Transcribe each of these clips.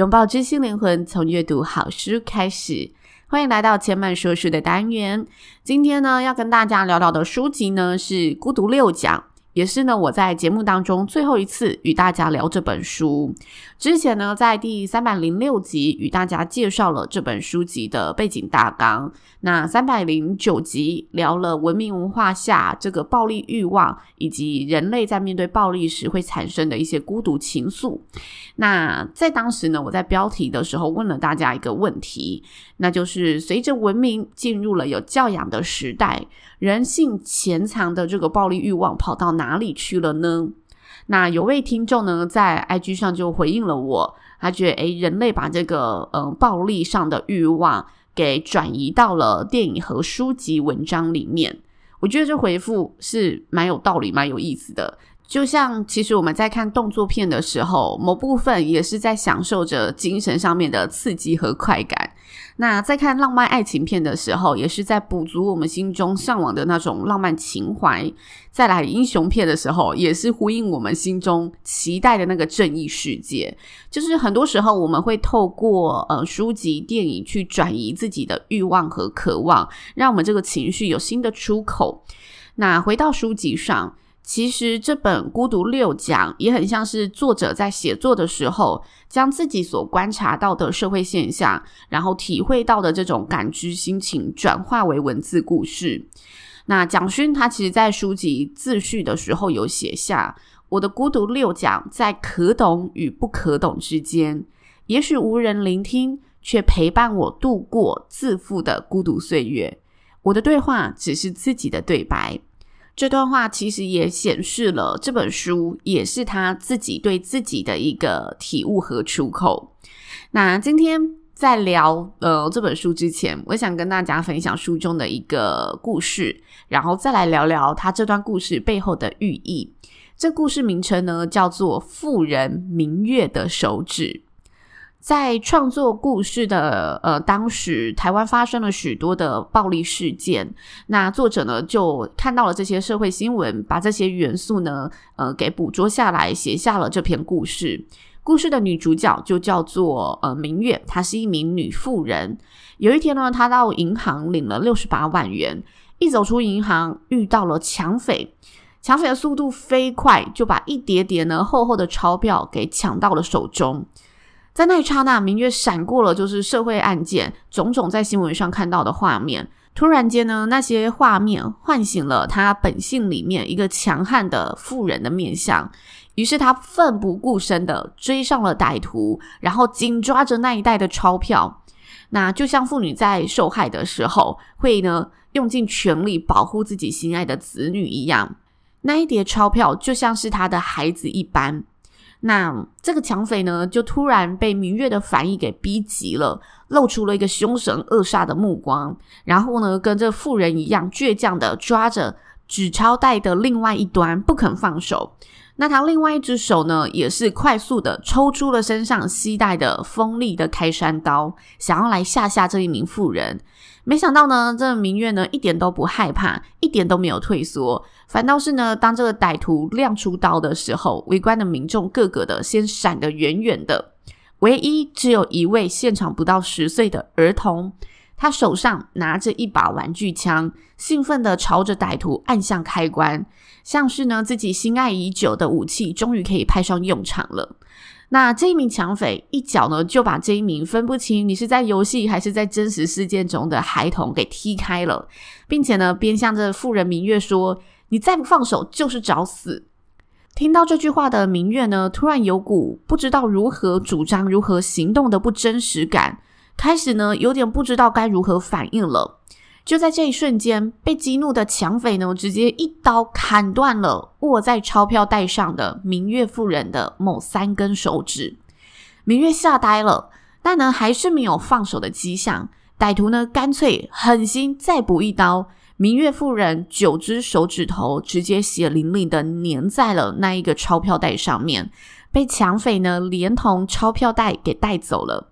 拥抱知心灵魂，从阅读好书开始。欢迎来到千曼说书的单元。今天呢，要跟大家聊聊的书籍呢是《孤独六讲》。也是呢，我在节目当中最后一次与大家聊这本书。之前呢，在第三百零六集与大家介绍了这本书籍的背景大纲。那三百零九集聊了文明文化下这个暴力欲望，以及人类在面对暴力时会产生的一些孤独情愫。那在当时呢，我在标题的时候问了大家一个问题，那就是随着文明进入了有教养的时代。人性潜藏的这个暴力欲望跑到哪里去了呢？那有位听众呢，在 IG 上就回应了我，他觉得诶，人类把这个呃暴力上的欲望给转移到了电影和书籍文章里面。我觉得这回复是蛮有道理、蛮有意思的。就像其实我们在看动作片的时候，某部分也是在享受着精神上面的刺激和快感。那在看浪漫爱情片的时候，也是在补足我们心中向往的那种浪漫情怀；再来英雄片的时候，也是呼应我们心中期待的那个正义世界。就是很多时候，我们会透过呃书籍、电影去转移自己的欲望和渴望，让我们这个情绪有新的出口。那回到书籍上。其实这本《孤独六讲》也很像是作者在写作的时候，将自己所观察到的社会现象，然后体会到的这种感知心情，转化为文字故事。那蒋勋他其实在书籍自序的时候有写下：“我的孤独六讲在可懂与不可懂之间，也许无人聆听，却陪伴我度过自负的孤独岁月。我的对话只是自己的对白。”这段话其实也显示了这本书也是他自己对自己的一个体悟和出口。那今天在聊呃这本书之前，我想跟大家分享书中的一个故事，然后再来聊聊他这段故事背后的寓意。这故事名称呢叫做《富人明月的手指》。在创作故事的呃当时，台湾发生了许多的暴力事件。那作者呢就看到了这些社会新闻，把这些元素呢呃给捕捉下来，写下了这篇故事。故事的女主角就叫做呃明月，她是一名女妇人。有一天呢，她到银行领了六十八万元，一走出银行遇到了抢匪。抢匪的速度飞快，就把一叠叠呢厚厚的钞票给抢到了手中。在那一刹那，明月闪过了，就是社会案件种种在新闻上看到的画面。突然间呢，那些画面唤醒了他本性里面一个强悍的妇人的面相。于是他奋不顾身的追上了歹徒，然后紧抓着那一袋的钞票。那就像妇女在受害的时候，会呢用尽全力保护自己心爱的子女一样。那一叠钞票就像是他的孩子一般。那这个抢匪呢，就突然被明月的反应给逼急了，露出了一个凶神恶煞的目光，然后呢，跟这妇人一样倔强的抓着纸钞袋的另外一端不肯放手。那他另外一只手呢，也是快速的抽出了身上携带的锋利的开山刀，想要来吓吓这一名妇人。没想到呢，这明月呢一点都不害怕，一点都没有退缩，反倒是呢，当这个歹徒亮出刀的时候，围观的民众个个的先闪得远远的，唯一只有一位现场不到十岁的儿童，他手上拿着一把玩具枪，兴奋地朝着歹徒按下开关，像是呢自己心爱已久的武器终于可以派上用场了。那这一名抢匪一脚呢，就把这一名分不清你是在游戏还是在真实事件中的孩童给踢开了，并且呢，边向着妇人明月说：“你再不放手，就是找死。”听到这句话的明月呢，突然有股不知道如何主张、如何行动的不真实感，开始呢，有点不知道该如何反应了。就在这一瞬间，被激怒的抢匪呢，直接一刀砍断了握在钞票袋上的明月妇人的某三根手指。明月吓呆了，但呢，还是没有放手的迹象。歹徒呢，干脆狠心再补一刀，明月妇人九只手指头直接血淋淋的粘在了那一个钞票袋上面，被抢匪呢，连同钞票袋给带走了。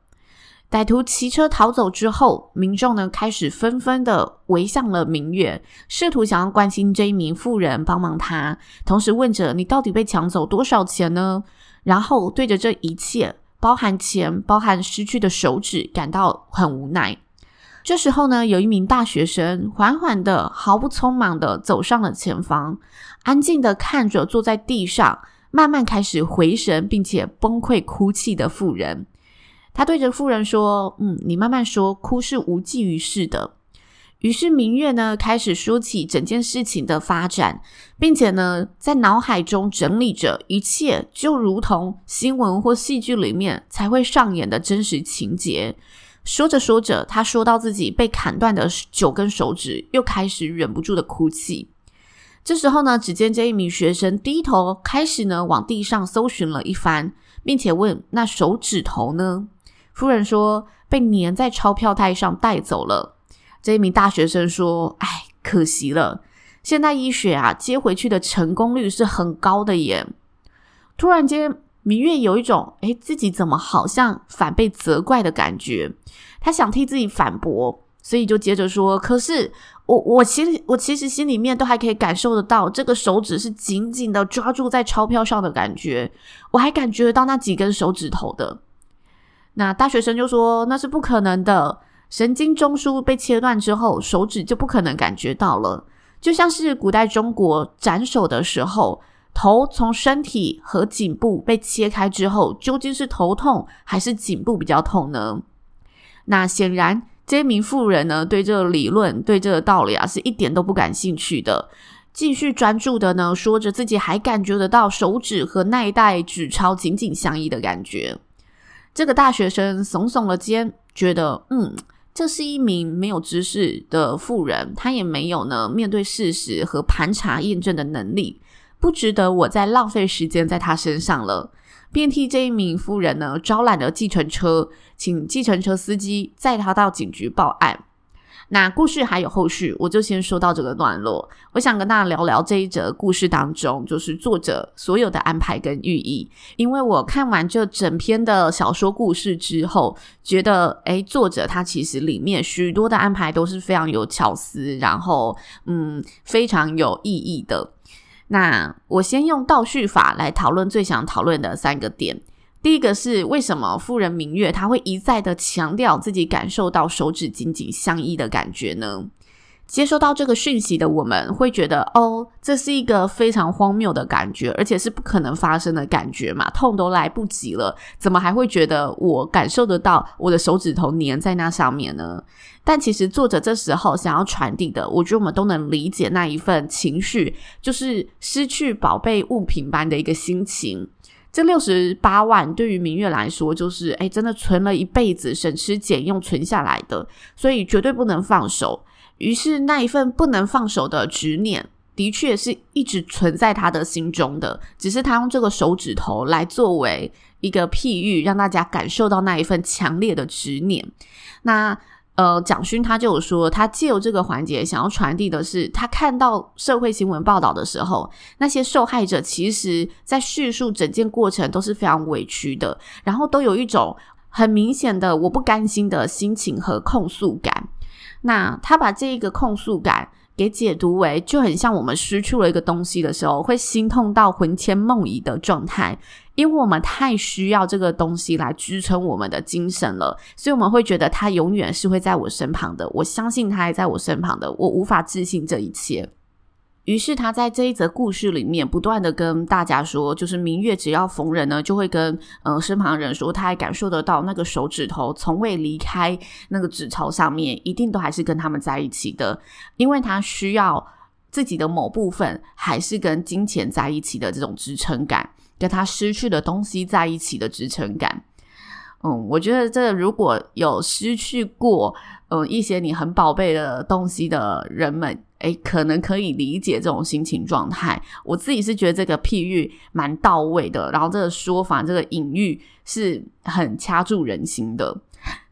歹徒骑车逃走之后，民众呢开始纷纷的围向了明月，试图想要关心这一名妇人，帮忙他，同时问着：“你到底被抢走多少钱呢？”然后对着这一切，包含钱、包含失去的手指，感到很无奈。这时候呢，有一名大学生缓缓的、毫不匆忙的走上了前方，安静的看着坐在地上，慢慢开始回神，并且崩溃哭泣的妇人。他对着妇人说：“嗯，你慢慢说，哭是无济于事的。”于是明月呢，开始说起整件事情的发展，并且呢，在脑海中整理着一切，就如同新闻或戏剧里面才会上演的真实情节。说着说着，他说到自己被砍断的九根手指，又开始忍不住的哭泣。这时候呢，只见这一名学生低头开始呢，往地上搜寻了一番，并且问：“那手指头呢？”夫人说：“被粘在钞票袋上带走了。”这一名大学生说：“哎，可惜了。现代医学啊，接回去的成功率是很高的耶。”突然间，明月有一种“哎，自己怎么好像反被责怪的感觉？”他想替自己反驳，所以就接着说：“可是我，我其实，我其实心里面都还可以感受得到，这个手指是紧紧的抓住在钞票上的感觉，我还感觉得到那几根手指头的。”那大学生就说：“那是不可能的，神经中枢被切断之后，手指就不可能感觉到了。就像是古代中国斩首的时候，头从身体和颈部被切开之后，究竟是头痛还是颈部比较痛呢？”那显然，这名妇人呢，对这个理论、对这个道理啊，是一点都不感兴趣的，继续专注的呢，说着自己还感觉得到手指和那一袋纸钞紧紧相依的感觉。这个大学生耸耸了肩，觉得嗯，这是一名没有知识的妇人，他也没有呢面对事实和盘查验证的能力，不值得我再浪费时间在他身上了。便替这一名夫人呢招揽了计程车，请计程车司机载他到警局报案。那故事还有后续，我就先说到这个段落。我想跟大家聊聊这一则故事当中，就是作者所有的安排跟寓意。因为我看完这整篇的小说故事之后，觉得诶，作者他其实里面许多的安排都是非常有巧思，然后嗯，非常有意义的。那我先用倒叙法来讨论最想讨论的三个点。第一个是为什么富人明月他会一再的强调自己感受到手指紧紧相依的感觉呢？接收到这个讯息的我们会觉得，哦，这是一个非常荒谬的感觉，而且是不可能发生的感觉嘛，痛都来不及了，怎么还会觉得我感受得到我的手指头粘在那上面呢？但其实作者这时候想要传递的，我觉得我们都能理解那一份情绪，就是失去宝贝物品般的一个心情。这六十八万对于明月来说，就是诶，真的存了一辈子，省吃俭用存下来的，所以绝对不能放手。于是那一份不能放手的执念，的确是一直存在他的心中的，只是他用这个手指头来作为一个譬喻，让大家感受到那一份强烈的执念。那呃，蒋勋他就有说，他借由这个环节想要传递的是，他看到社会新闻报道的时候，那些受害者其实在叙述整件过程都是非常委屈的，然后都有一种很明显的我不甘心的心情和控诉感。那他把这一个控诉感给解读为，就很像我们失去了一个东西的时候，会心痛到魂牵梦萦的状态。因为我们太需要这个东西来支撑我们的精神了，所以我们会觉得他永远是会在我身旁的。我相信他还在我身旁的，我无法置信这一切。于是他在这一则故事里面不断的跟大家说，就是明月只要逢人呢，就会跟嗯、身旁人说，他还感受得到那个手指头从未离开那个纸钞上面，一定都还是跟他们在一起的，因为他需要自己的某部分还是跟金钱在一起的这种支撑感。跟他失去的东西在一起的支撑感，嗯，我觉得这如果有失去过嗯一些你很宝贝的东西的人们，诶，可能可以理解这种心情状态。我自己是觉得这个譬喻蛮到位的，然后这个说法这个隐喻是很掐住人心的。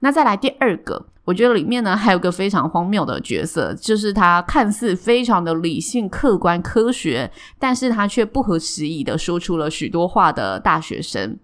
那再来第二个，我觉得里面呢还有个非常荒谬的角色，就是他看似非常的理性、客观、科学，但是他却不合时宜的说出了许多话的大学生。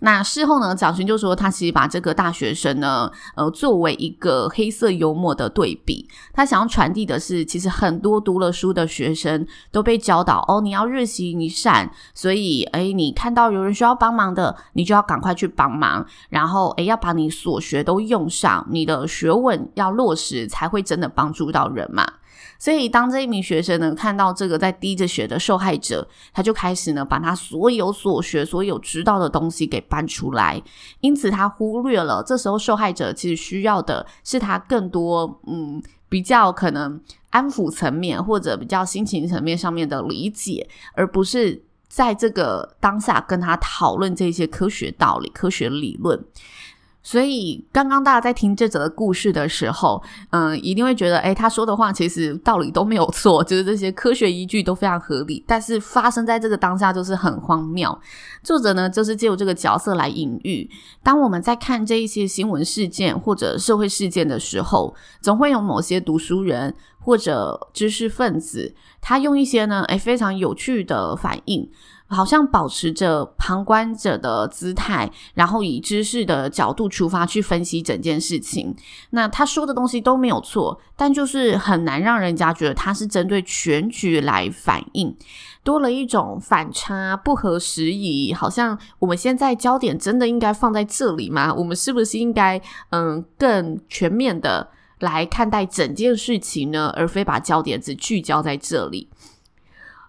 那事后呢，蒋勋就说他其实把这个大学生呢，呃，作为一个黑色幽默的对比，他想要传递的是，其实很多读了书的学生都被教导哦，你要日行一善，所以诶，你看到有人需要帮忙的，你就要赶快去帮忙，然后诶，要把你所学都用上，你的学问要落实，才会真的帮助到人嘛。所以，当这一名学生呢，看到这个在滴着血的受害者，他就开始呢，把他所有所学、所有知道的东西给搬出来。因此，他忽略了这时候受害者其实需要的是他更多，嗯，比较可能安抚层面或者比较心情层面上面的理解，而不是在这个当下跟他讨论这些科学道理、科学理论。所以，刚刚大家在听这则故事的时候，嗯，一定会觉得，诶，他说的话其实道理都没有错，就是这些科学依据都非常合理。但是发生在这个当下，就是很荒谬。作者呢，就是借由这个角色来隐喻，当我们在看这一些新闻事件或者社会事件的时候，总会有某些读书人或者知识分子，他用一些呢，诶，非常有趣的反应。好像保持着旁观者的姿态，然后以知识的角度出发去分析整件事情。那他说的东西都没有错，但就是很难让人家觉得他是针对全局来反应，多了一种反差、不合时宜。好像我们现在焦点真的应该放在这里吗？我们是不是应该嗯更全面的来看待整件事情呢？而非把焦点只聚焦在这里。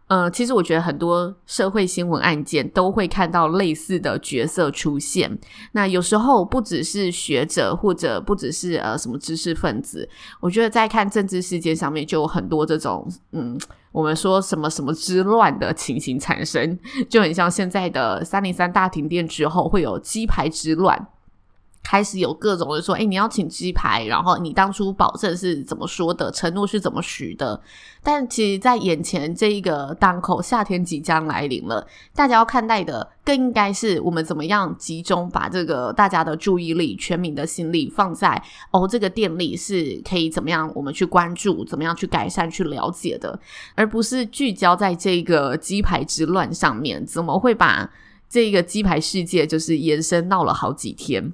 呃，其实我觉得很多社会新闻案件都会看到类似的角色出现。那有时候不只是学者，或者不只是呃什么知识分子，我觉得在看政治事件上面就有很多这种嗯，我们说什么什么之乱的情形产生，就很像现在的三零三大停电之后会有鸡排之乱。开始有各种的说，诶，你要请鸡排，然后你当初保证是怎么说的，承诺是怎么许的？但其实，在眼前这一个档口，夏天即将来临了，大家要看待的更应该是我们怎么样集中把这个大家的注意力、全民的心力放在哦，这个电力是可以怎么样我们去关注，怎么样去改善、去了解的，而不是聚焦在这个鸡排之乱上面。怎么会把这个鸡排世界就是延伸闹了好几天？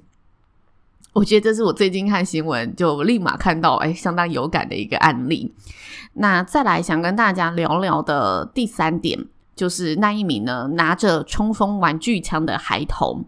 我觉得这是我最近看新闻就立马看到，哎，相当有感的一个案例。那再来想跟大家聊聊的第三点，就是那一名呢拿着冲锋玩具枪的孩童。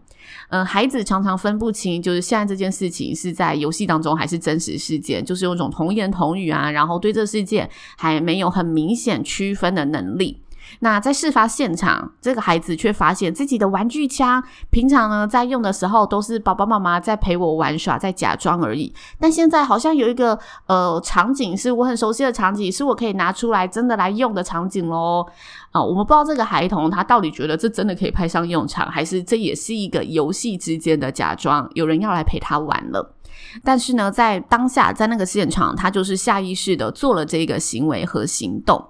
嗯、孩子常常分不清，就是现在这件事情是在游戏当中还是真实事件，就是有种童言童语啊，然后对这事件还没有很明显区分的能力。那在事发现场，这个孩子却发现自己的玩具枪，平常呢在用的时候都是爸爸妈妈在陪我玩耍，在假装而已。但现在好像有一个呃场景是我很熟悉的场景，是我可以拿出来真的来用的场景喽。啊、我们不知道这个孩童他到底觉得这真的可以派上用场，还是这也是一个游戏之间的假装，有人要来陪他玩了。但是呢，在当下在那个现场，他就是下意识的做了这个行为和行动。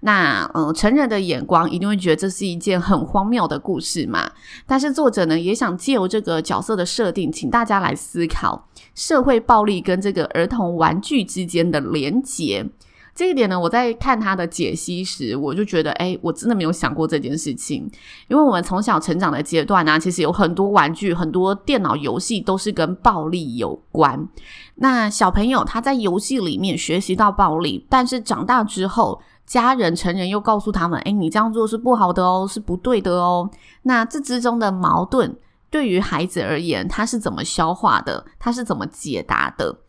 那嗯，成人的眼光一定会觉得这是一件很荒谬的故事嘛。但是作者呢，也想借由这个角色的设定，请大家来思考社会暴力跟这个儿童玩具之间的连结。这一点呢，我在看他的解析时，我就觉得，诶，我真的没有想过这件事情。因为我们从小成长的阶段呢，其实有很多玩具、很多电脑游戏都是跟暴力有关。那小朋友他在游戏里面学习到暴力，但是长大之后，家人、成人又告诉他们：“诶，你这样做是不好的哦，是不对的哦。”那这之中的矛盾，对于孩子而言，他是怎么消化的？他是怎么解答的？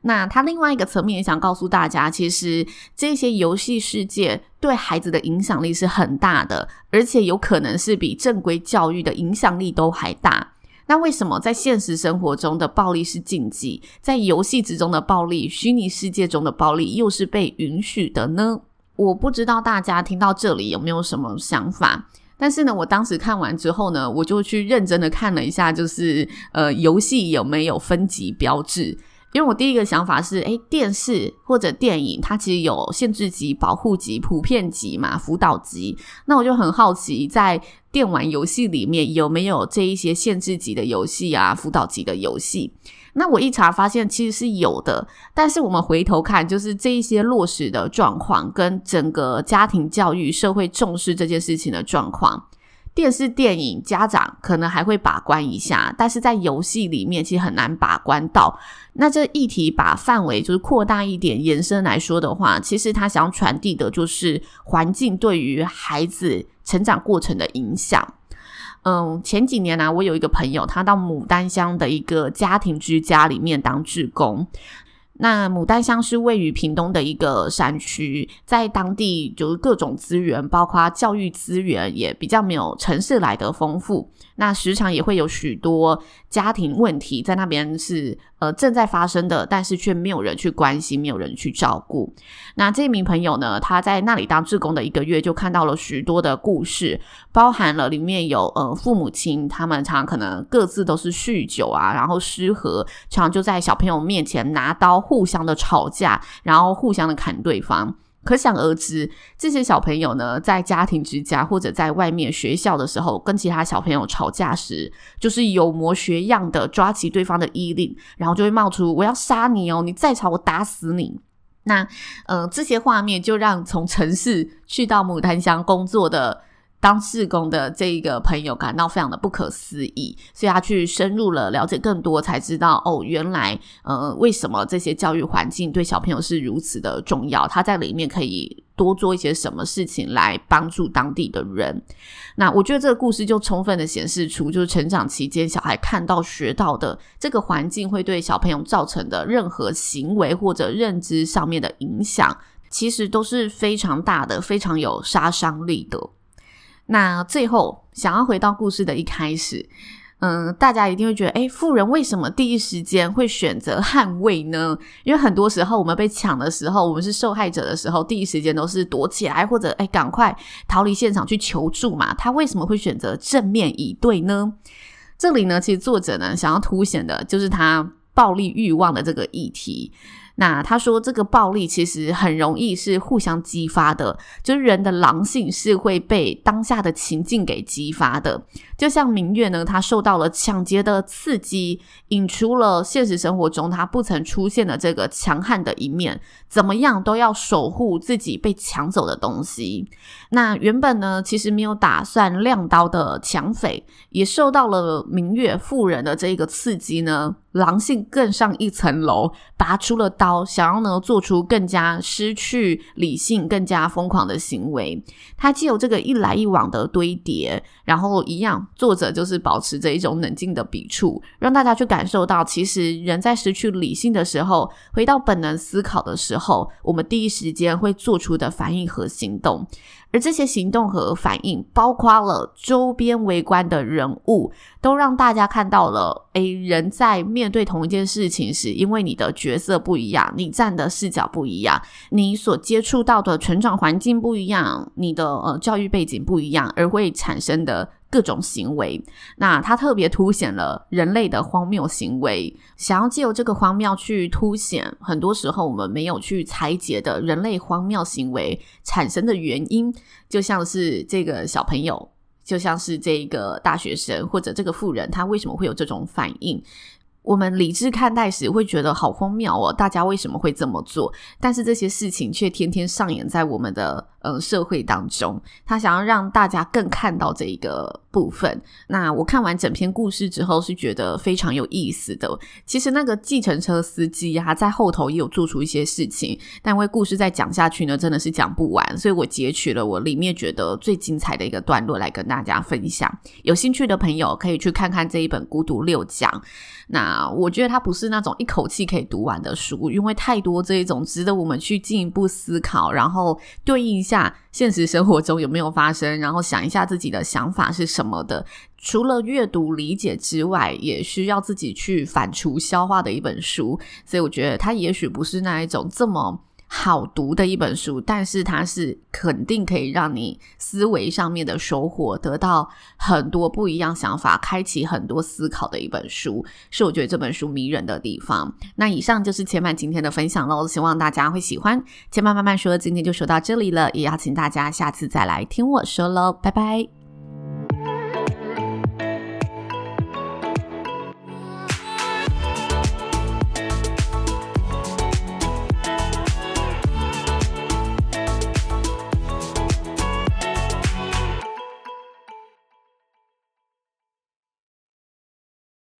那他另外一个层面也想告诉大家，其实这些游戏世界对孩子的影响力是很大的，而且有可能是比正规教育的影响力都还大。那为什么在现实生活中的暴力是禁忌，在游戏之中的暴力、虚拟世界中的暴力又是被允许的呢？我不知道大家听到这里有没有什么想法？但是呢，我当时看完之后呢，我就去认真的看了一下，就是呃，游戏有没有分级标志。因为我第一个想法是，诶，电视或者电影，它其实有限制级、保护级、普遍级嘛，辅导级。那我就很好奇，在电玩游戏里面有没有这一些限制级的游戏啊，辅导级的游戏？那我一查发现，其实是有的。但是我们回头看，就是这一些落实的状况，跟整个家庭教育、社会重视这件事情的状况。电视、电影，家长可能还会把关一下，但是在游戏里面其实很难把关到。那这议题把范围就是扩大一点，延伸来说的话，其实他想传递的就是环境对于孩子成长过程的影响。嗯，前几年呢、我有一个朋友，他到牡丹乡的一个家庭居家里面当志工。那牡丹乡是位于屏东的一个山区，在当地就是各种资源，包括教育资源，也比较没有城市来的丰富。那时常也会有许多家庭问题在那边是呃正在发生的，但是却没有人去关心，没有人去照顾。那这名朋友呢，他在那里当志工的一个月，就看到了许多的故事，包含了里面有呃父母亲，他们常可能各自都是酗酒啊，然后失和，常就在小朋友面前拿刀互相的吵架，然后互相的砍对方。可想而知，这些小朋友呢，在家庭之家或者在外面学校的时候，跟其他小朋友吵架时，就是有模学样的抓起对方的衣领，然后就会冒出“我要杀你哦，你再吵我打死你”。那，呃，这些画面就让从城市去到牡丹乡工作的。当志工的这一个朋友感到非常的不可思议，所以他去深入了了解更多，才知道哦，原来呃，为什么这些教育环境对小朋友是如此的重要？他在里面可以多做一些什么事情来帮助当地的人？那我觉得这个故事就充分的显示出，就是成长期间小孩看到学到的这个环境会对小朋友造成的任何行为或者认知上面的影响，其实都是非常大的，非常有杀伤力的。那最后，想要回到故事的一开始，嗯，大家一定会觉得，诶，富人为什么第一时间会选择捍卫呢？因为很多时候我们被抢的时候，我们是受害者的时候，第一时间都是躲起来，或者诶，赶快逃离现场去求助嘛。他为什么会选择正面以对呢？这里呢，其实作者呢想要凸显的就是他暴力欲望的这个议题。那他说，这个暴力其实很容易是互相激发的，就是人的狼性是会被当下的情境给激发的。就像明月呢，他受到了抢劫的刺激，引出了现实生活中他不曾出现的这个强悍的一面，怎么样都要守护自己被抢走的东西。那原本呢，其实没有打算亮刀的抢匪，也受到了明月妇人的这个刺激呢。狼性更上一层楼，拔出了刀，想要呢做出更加失去理性、更加疯狂的行为。他既有这个一来一往的堆叠，然后一样，作者就是保持着一种冷静的笔触，让大家去感受到，其实人在失去理性的时候，回到本能思考的时候，后我们第一时间会做出的反应和行动。而这些行动和反应，包括了周边围观的人物，都让大家看到了：诶，人在面对同一件事情时，因为你的角色不一样，你站的视角不一样，你所接触到的成长环境不一样，你的呃教育背景不一样，而会产生的。各种行为，那它特别凸显了人类的荒谬行为，想要借由这个荒谬去凸显，很多时候我们没有去裁解的人类荒谬行为产生的原因，就像是这个小朋友，就像是这个大学生或者这个妇人，他为什么会有这种反应？我们理智看待时会觉得好荒谬哦，大家为什么会这么做？但是这些事情却天天上演在我们的呃社会当中。他想要让大家更看到这一个部分。那我看完整篇故事之后是觉得非常有意思的。其实那个计程车司机啊，在后头也有做出一些事情，但因为故事再讲下去呢，真的是讲不完，所以我截取了我里面觉得最精彩的一个段落来跟大家分享。有兴趣的朋友可以去看看这一本《孤独六讲》。那我觉得它不是那种一口气可以读完的书，因为太多这一种值得我们去进一步思考，然后对应下现实生活中有没有发生，然后想一下自己的想法是什么的。除了阅读理解之外，也需要自己去反刍消化的一本书。所以我觉得它也许不是那一种这么好读的一本书，但是它是肯定可以让你思维上面的收获，得到很多不一样想法，开启很多思考的一本书，是我觉得这本书迷人的地方。那以上就是千嫚今天的分享喽，希望大家会喜欢。千嫚慢慢说，今天就说到这里了，也邀请大家下次再来听我说喽，拜拜。